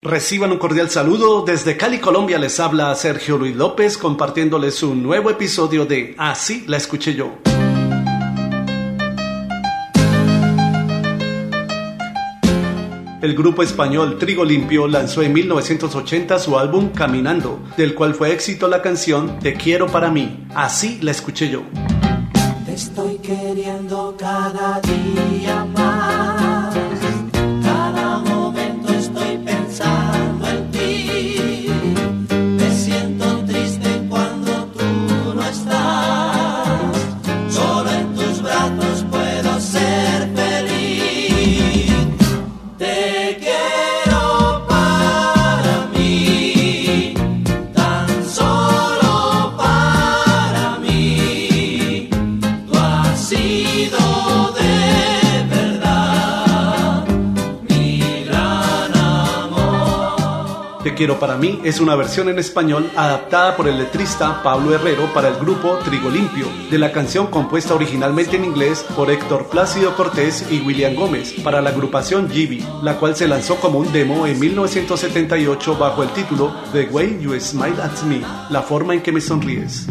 Reciban un cordial saludo. Desde Cali, Colombia les habla Sergio Luis López compartiéndoles un nuevo episodio de Así la escuché yo. El grupo español Trigo Limpio lanzó en 1980 su álbum Caminando, del cual fue éxito la canción Te quiero para mí. Así la escuché yo. Te estoy queriendo cada día más. Quiero para mí es una versión en español adaptada por el letrista Pablo Herrero para el grupo Trigo Limpio, de la canción compuesta originalmente en inglés por Héctor Plácido Cortés y William Gómez para la agrupación Gibi, la cual se lanzó como un demo en 1978 bajo el título The Way You Smile at Me, la forma en que me sonríes.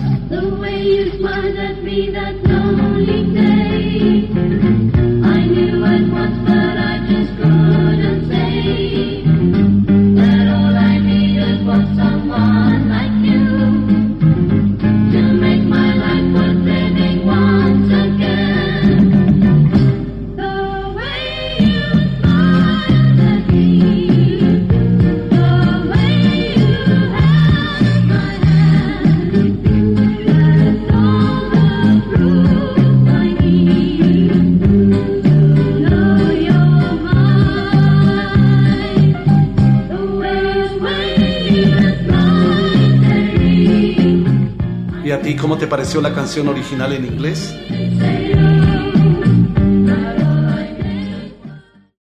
¿Y a ti cómo te pareció la canción original en inglés?